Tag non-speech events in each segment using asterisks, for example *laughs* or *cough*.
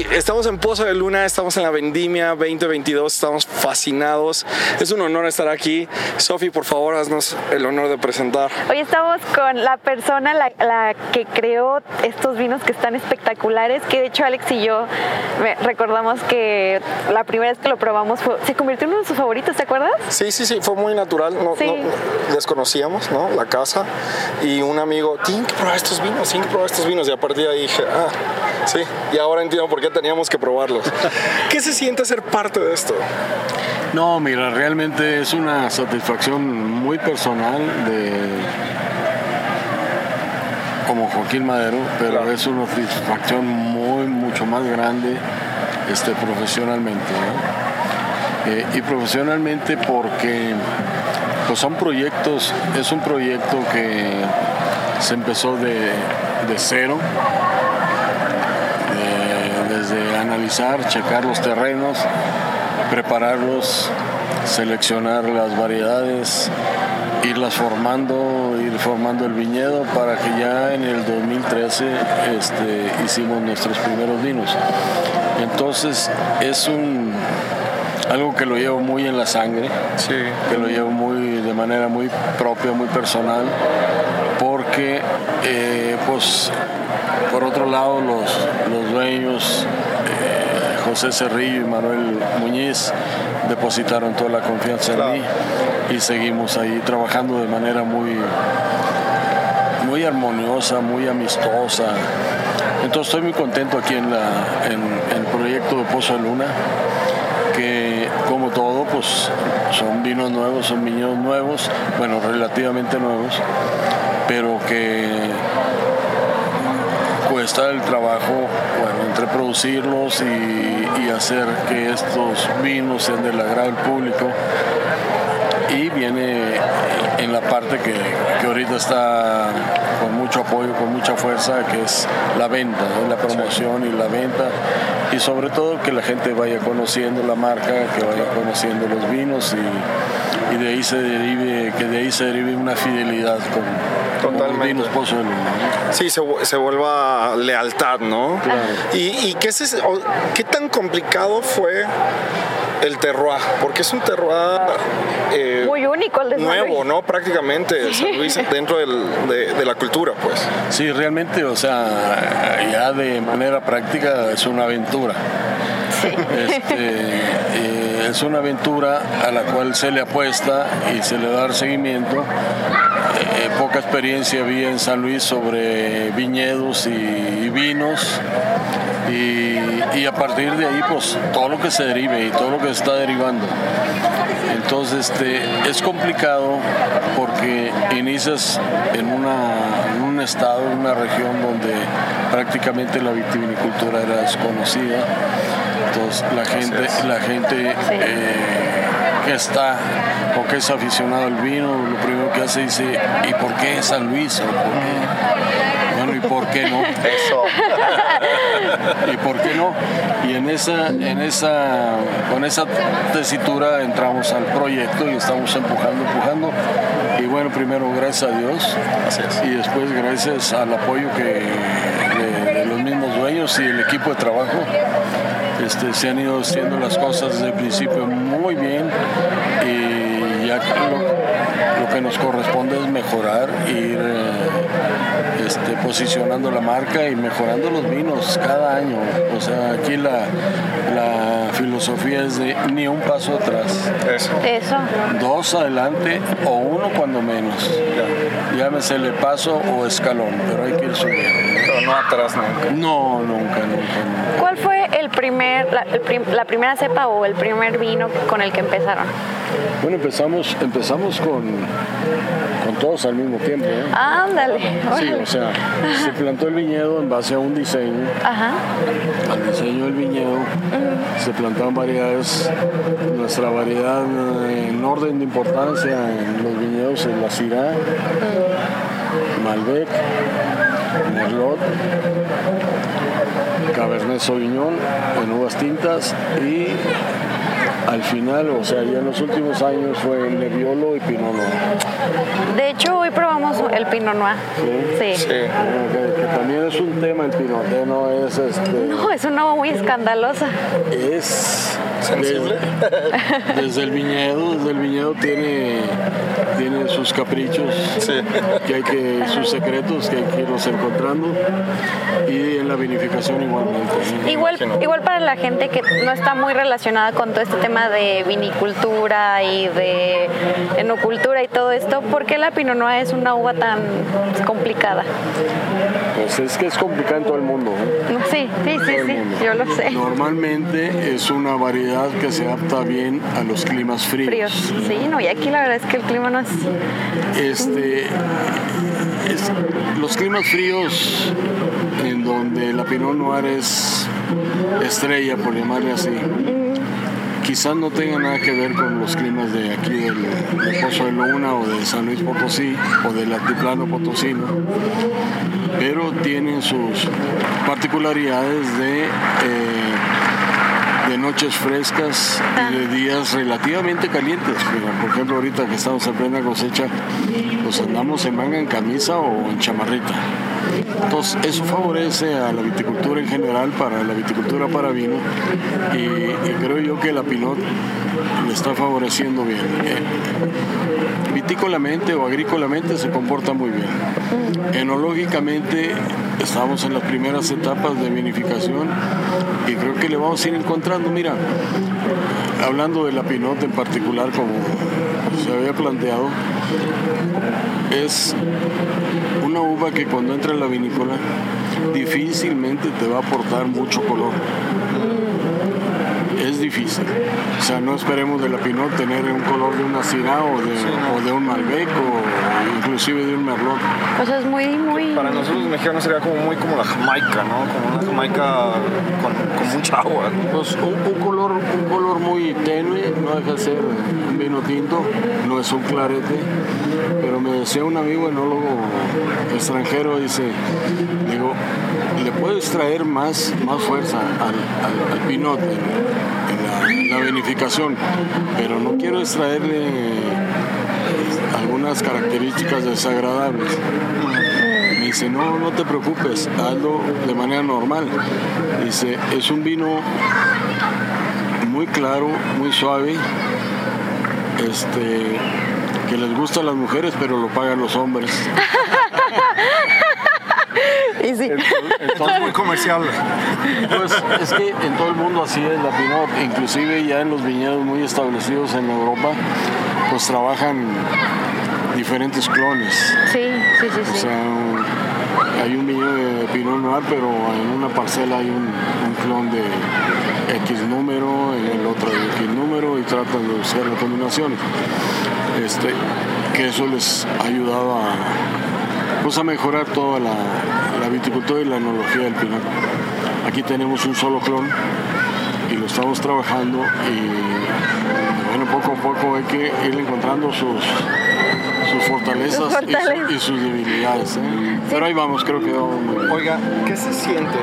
Estamos en Pozo de Luna, estamos en la Vendimia 2022, estamos fascinados. Es un honor estar aquí. Sofi, por favor, haznos el honor de presentar. Hoy estamos con la persona la, la que creó estos vinos que están espectaculares, que de hecho Alex y yo recordamos que la primera vez que lo probamos fue- se convirtió en uno de sus favoritos, ¿te acuerdas? Sí, sí, sí, fue muy natural. No, Sí. no- desconocíamos, ¿no? La casa. Y un amigo, tienen que probar estos vinos, tienen que probar estos vinos. Y a partir de ahí dije, ah, sí. Y ahora entiendo por qué teníamos que probarlos. ¿Qué se siente ser parte de esto? No, mira, realmente es una satisfacción muy personal de como Joaquín Madero, pero Claro. es una satisfacción muy mucho más grande este, profesionalmente. ¿no? Eh, y profesionalmente porque pues son proyectos, es un proyecto que se empezó de, de cero, desde analizar, checar los terrenos, prepararlos, seleccionar las variedades, irlas formando, ir formando el viñedo para que ya en el 2013 este, hicimos nuestros primeros vinos. Entonces es un algo que lo llevo muy en la sangre, Sí. que lo llevo muy de manera muy propia, muy personal, porque eh, pues por otro lado los, los dueños eh, José Cerrillo y Manuel Muñiz depositaron toda la confianza Claro. en mí y seguimos ahí trabajando de manera muy muy armoniosa, muy amistosa. Entonces estoy muy contento aquí en, la, en, en el proyecto de Pozo de Luna que como todo, pues son vinos nuevos, son viñedos nuevos, bueno, relativamente nuevos, pero que cuesta el trabajo, bueno, entre producirlos y, hacer que estos vinos sean del agrado del público. Y viene en la parte que, que ahorita está con mucho apoyo, con mucha fuerza, que es la venta, la promoción y la venta. Y sobre todo que la gente vaya conociendo la marca, que vaya conociendo los vinos y, de ahí se derive, que de ahí se derive una fidelidad con, Totalmente. Sí, se, se vuelva lealtad, ¿no? ¿Y, y qué, qué tan complicado fue el terroir? Porque es un terroir eh, Muy único el de San nuevo. ¿no? Prácticamente, San Luis dentro del- de, de la cultura, pues. Sí, realmente, o sea, ya de manera práctica es una aventura. Este, eh, es una aventura a la cual se le apuesta y se le da seguimiento. Eh, poca experiencia había en San Luis sobre viñedos y, y vinos. Y, y a partir de ahí, pues todo lo que se derive y todo lo que se está derivando. Entonces, este, es complicado porque inicias en, una, en un estado, en una región donde prácticamente la vitivinicultura era desconocida. La gente, la gente eh, que está o que es aficionado al vino, lo primero que hace dice, ¿y por qué San Luis? ¿O por qué? Bueno, ¿y por qué no? *laughs* Eso. *laughs* ¿Y por qué no? Y en esa, en esa, con esa tesitura entramos al proyecto y estamos empujando, empujando. Y bueno, primero gracias a Dios y después gracias al apoyo que de, de los mismos dueños y el equipo de trabajo. Este, se han ido haciendo las cosas desde el principio muy bien y ya lo, que nos corresponde es mejorar, ir eh, este, posicionando la marca y mejorando los vinos cada año. O sea, aquí la filosofía es de ni un paso atrás, Eso. Eso. dos adelante o uno cuando menos. Llámesele paso o escalón, pero hay que ir subiendo. Pero no atrás nunca. No, nunca, nunca, nunca. ¿Cuál fue el el primer, la, el prim- la primera cepa o el primer vino con el que empezaron? Bueno, empezamos, empezamos con, con todos al mismo tiempo. ¿eh? Ándale. Sí, o sea, se plantó el viñedo en base a un diseño, Ajá. al diseño del viñedo, se plantaron variedades, nuestra variedad eh, en orden de importancia en los viñedos es la Syrah, Malbec, Merlot, Cabernet Sauvignon en uvas tintas y al final, o sea, ya en los últimos años fue Nebbiolo y Pinot Noir. De hecho, hoy probamos el Pinot Noir. Sí. Sí. Que, que también es un tema el Pinot, eh, no es este... No, es una uva muy escandalosa. es ¿Sensible? Desde, desde el viñedo, desde el viñedo tiene, tiene sus caprichos, Sí. que hay que, sus secretos que hay que irlos encontrando y en la vinificación igualmente. Igual, igual para la gente que no está muy relacionada con todo este tema de vinicultura y de enocultura y todo esto, ¿por qué la Pinot Noir es una uva tan complicada? Pues es que es complicado en todo el mundo. ¿eh? Sí, sí, sí, sí, yo lo sé. Normalmente es una variedad que se adapta bien a los climas fríos. Fríos. Sí, no, y aquí la verdad es que el clima no es... Este, los climas fríos en donde la Pinot Noir es estrella, por llamarle así, quizás no tenga nada que ver con los climas de aquí del, de Pozo de Luna o de San Luis Potosí o del altiplano potosino, pero tienen sus particularidades de... eh, de noches frescas y de días relativamente calientes. Por ejemplo, ahorita que estamos en plena cosecha, pues andamos en manga en camisa o en chamarrita. Entonces, eso favorece a la viticultura en general, para la viticultura para vino, y, creo yo que la Pinot le está favoreciendo bien. Eh, vitícolamente o agrícolamente se comporta muy bien. Enológicamente estamos en las primeras etapas de vinificación y creo que le vamos a ir encontrando, mira, hablando de la Pinot en particular como se había planteado, es una uva que cuando entra en la vinícola difícilmente te va a aportar mucho color. Difícil. O sea, no esperemos de la Pinot tener un color de una Syrah o de, o de un Malbec o inclusive de un Merlot. O sea, es muy, muy... Para nosotros los mexicanos sería como muy como la Jamaica, ¿no? Como una Jamaica con, con mucha agua. Pues un, un color, un color muy tenue, no deja de ser un vino tinto, no es un clarete, pero me decía un amigo enólogo extranjero, dice, digo, le puedes traer más, más fuerza al, al- al pinot en, en la, vinificación, pero no quiero extraerle algunas características desagradables. Me dice, no, no te preocupes, hazlo de manera normal. Dice, es un vino muy claro, muy suave, este, que les gusta a las mujeres, pero lo pagan los hombres. *laughs* Y sí. Muy comercial. Pues es que en todo el mundo así es la Pinot, inclusive ya en los viñedos muy establecidos en Europa, pues trabajan diferentes clones. Sí, sí, sí, O sí. sea, un- hay un viñedo de Pinot Noir, pero en una parcela hay un, un clon de X número, en el otro de X número y tratan de buscar las combinaciones. Este, que eso les ha ayudado a, pues a mejorar toda la, la viticultura y la enología del Pinot. Aquí tenemos un solo clon y lo estamos trabajando y bueno, poco a poco hay que ir encontrando sus, sus fortalezas, Sus y su- fortalezas. Y, sus debilidades. ¿eh? Pero ahí vamos, creo que vamos muy bien. Oiga, ¿qué se siente?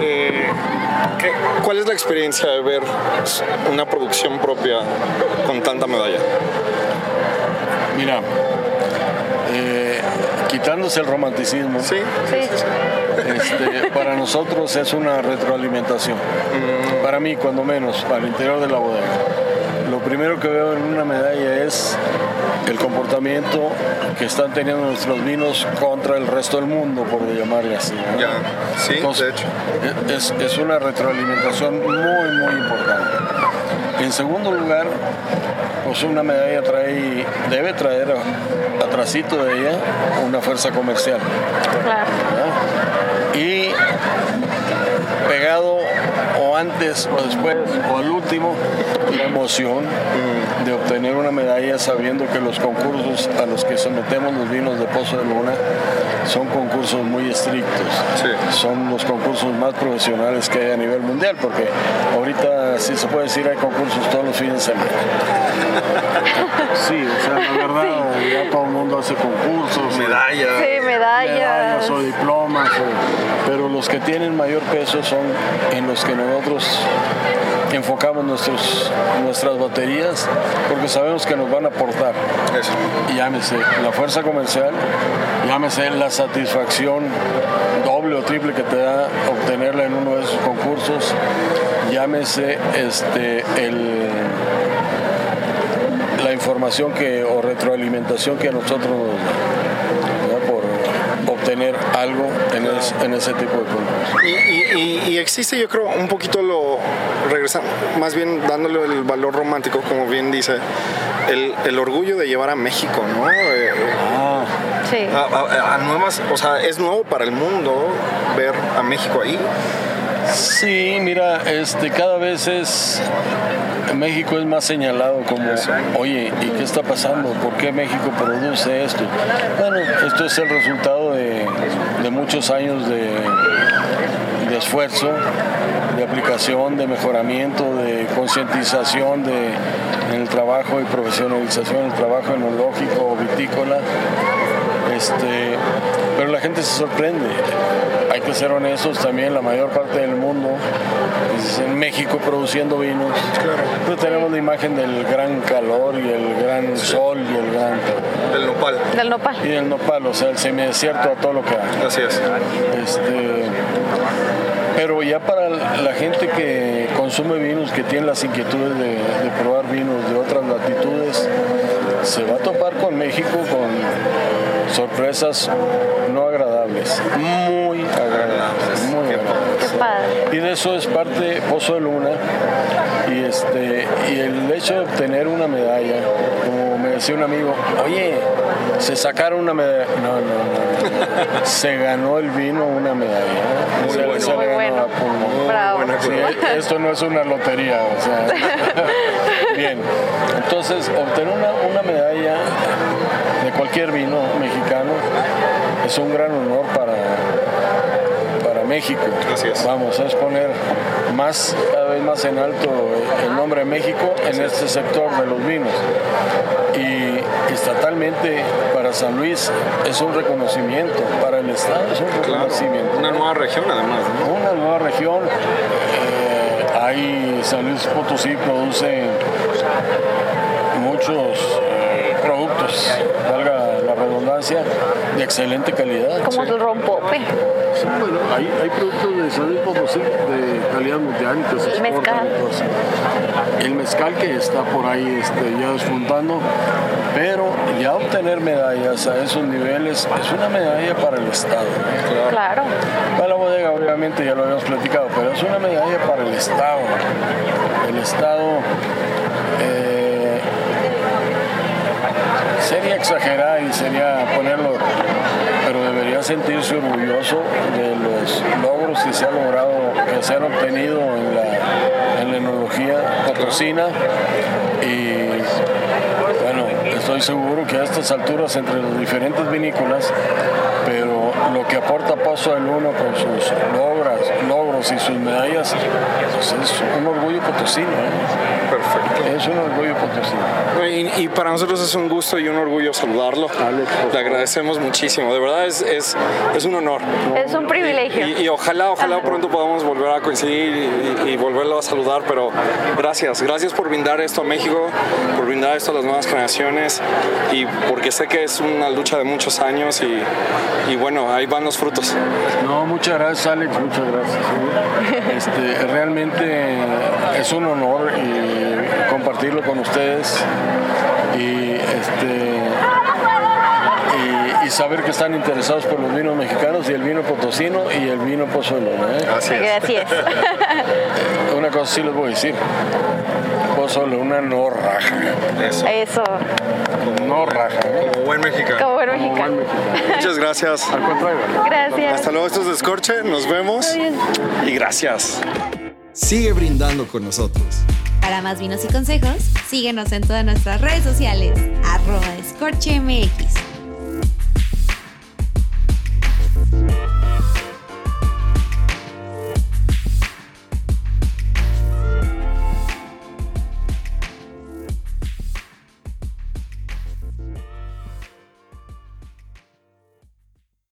Eh, ¿qué- ¿Cuál es la experiencia de ver una producción propia con tanta medalla? Mira, eh, quitándose el romanticismo, Sí, Sí. este, para nosotros es una retroalimentación. Para mí, cuando menos, para el interior de la bodega. Lo primero que veo en una medalla es el comportamiento que están teniendo nuestros vinos contra el resto del mundo, por llamarle así. ¿no? Ya, sí, Entonces, de hecho. Es, es una retroalimentación muy, muy importante. En segundo lugar, pues una medalla trae, debe traer atrasito de ella una fuerza comercial. Claro. ¿verdad? Y pegado antes o después o al último, la emoción de obtener una medalla sabiendo que los concursos a los que sometemos los vinos de Pozo de Luna son concursos muy estrictos. Son los concursos más profesionales que hay a nivel mundial, porque ahorita, si se puede decir, hay concursos todos los fines de semana. *laughs* Sí, o sea, la verdad, ya todo el mundo hace concursos. Medallas. Sí, medallas. o diplomas, pero los que tienen mayor peso son en los que nosotros enfocamos nuestros, nuestras baterías porque sabemos que nos van a aportar. Eso. Llámese la fuerza comercial, llámese la satisfacción doble o triple que te da obtenerla en uno de esos concursos, llámese este el información que o retroalimentación que a nosotros nos da por obtener algo en, es- en ese tipo de concursos. Y, y- y existe, yo creo, un poquito lo regresando, más bien dándole el valor romántico, como bien dice, el, el orgullo de llevar a México, ¿no? Eh, Ah, Sí. a, a- a nuevas, o sea, es nuevo para el mundo ver a México ahí. Sí, mira, este, cada vez es México es más señalado como, oye, ¿y qué está pasando? ¿Por qué México produce esto? Bueno, esto es el resultado de, muchos años de, esfuerzo, de aplicación, de mejoramiento, de concientización de, en el trabajo y profesionalización, el trabajo enológico, vitícola. Este, pero la gente se sorprende. Hay que ser honestos también, la mayor parte del mundo es en México produciendo vinos. Pues tenemos la imagen del gran calor y el gran sol y el gran El nopal. Del nopal. y el nopal, o sea, el semidesierto a todo lo que da. Así es. Este, pero ya para la gente que consume vinos, que tiene las inquietudes de, de probar vinos de otras latitudes, se va a topar con México con sorpresas no agradables, muy agradables, muy Qué agradables. padre. Y de eso es parte Pozo de Luna. Y, este, y el hecho de obtener una medalla, como decía un amigo, oye, se sacaron una medalla. No, no, no. no. *laughs* se ganó el vino una medalla. Muy Se- bueno. se Muy ganó bueno. a pulmón. Bravo. buena Sí, esto no es una lotería, o sea. *laughs* Bien, entonces obtener una, una medalla de cualquier vino mexicano es un gran honor para México. Así es. Vamos a exponer más, cada vez más en alto el nombre de México en este sector de los vinos. Y estatalmente para San Luis es un reconocimiento, para el Estado es un Claro. reconocimiento Una nueva región, además. ¿no? una nueva región. eh, ahí San Luis Potosí produce muchos eh, productos, valga de excelente calidad. Como el rompope. Sí, bueno, hay, hay productos de San Luis Potosí de calidad mundial que se El mezcal. El mezcal que está por ahí este, ya despuntando, pero ya obtener medallas a esos niveles es una medalla para el Estado. Claro. Para la bodega, obviamente, ya lo habíamos platicado, pero es una medalla para el Estado. El Estado sería exagerar y sería ponerlo, pero debería sentirse orgulloso de los logros que se han logrado, que se han obtenido en la, en la enología potosina y bueno, estoy seguro que a estas alturas entre las diferentes vinícolas, pero lo que aporta Paso del Uno con sus logras, logros y sus medallas, pues es un orgullo potosino, ¿eh? Perfecto. es un orgullo potosino. Y, y para nosotros es un gusto y un orgullo saludarlo. Alex, Le agradecemos muchísimo. De verdad es, es, es un honor. Es un privilegio. Y, y ojalá, ojalá pronto podamos volver a coincidir y, y volverlo a saludar, pero gracias, gracias por brindar esto a México, por brindar esto a las nuevas generaciones y porque sé que es una lucha de muchos años y, y bueno, ahí van los frutos. No, muchas gracias Alex, muchas gracias. Este, realmente es un honor y compartirlo con ustedes y, este, y, y saber que están interesados por los vinos mexicanos y el vino potosino y el vino pozolano. ¿eh? Así Gracias. Una cosa sí les voy a decir. Pozole, una no raja. Eso, Eso. No raja. Buen mexicano. Como buen mexicano. Muchas gracias. Al contrario. Gracias. Hasta luego, esto es Descorche, nos vemos Adiós. y gracias. Sigue brindando con nosotros. Para más vinos y consejos, síguenos en todas nuestras redes sociales, arroba escorchemx.